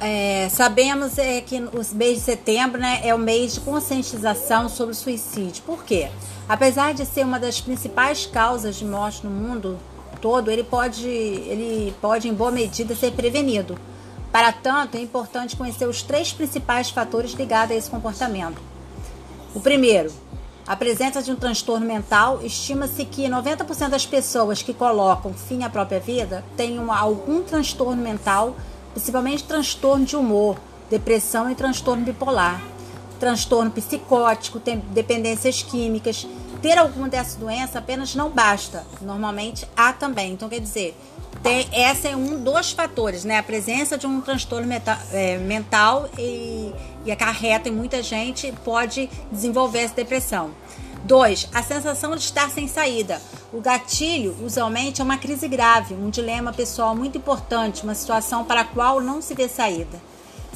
é, sabemos é, que o mês de setembro né, é o mês de conscientização sobre o suicídio. Por quê? Apesar de ser uma das principais causas de morte no mundo todo, ele pode, ele pode em boa medida ser prevenido. Para tanto, é importante conhecer os três principais fatores ligados a esse comportamento. O primeiro, a presença de um transtorno mental. Estima-se que 90% das pessoas que colocam fim à própria vida tenham algum transtorno mental principalmente transtorno de humor, depressão e transtorno bipolar, transtorno psicótico, dependências químicas. Ter alguma dessas doenças apenas não basta. Normalmente há também. Então, quer dizer, tem, essa é um dos fatores, né? A presença de um transtorno meta, é, mental e, e acarreta em muita gente pode desenvolver essa depressão. 2. A sensação de estar sem saída. O gatilho, usualmente, é uma crise grave, um dilema pessoal muito importante, uma situação para a qual não se vê saída.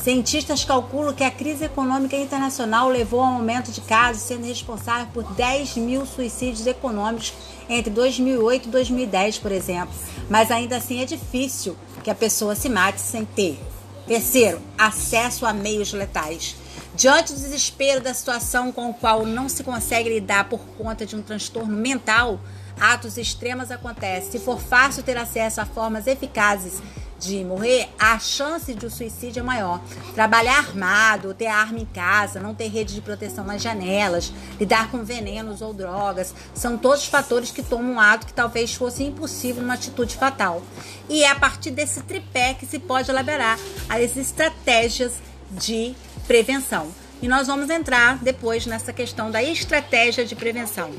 Cientistas calculam que a crise econômica internacional levou ao aumento de casos, sendo responsável por 10 mil suicídios econômicos entre 2008 e 2010, por exemplo. Mas ainda assim é difícil que a pessoa se mate sem ter. Terceiro, acesso a meios letais. Diante do desespero da situação com o qual não se consegue lidar por conta de um transtorno mental, atos extremos acontecem. Se for fácil ter acesso a formas eficazes de morrer, a chance de um suicídio é maior. Trabalhar armado, ter arma em casa, não ter rede de proteção nas janelas, lidar com venenos ou drogas, são todos fatores que tomam um ato que talvez fosse impossível numa atitude fatal. E é a partir desse tripé que se pode elaborar as estratégias de prevenção. E nós vamos entrar depois nessa questão da estratégia de prevenção.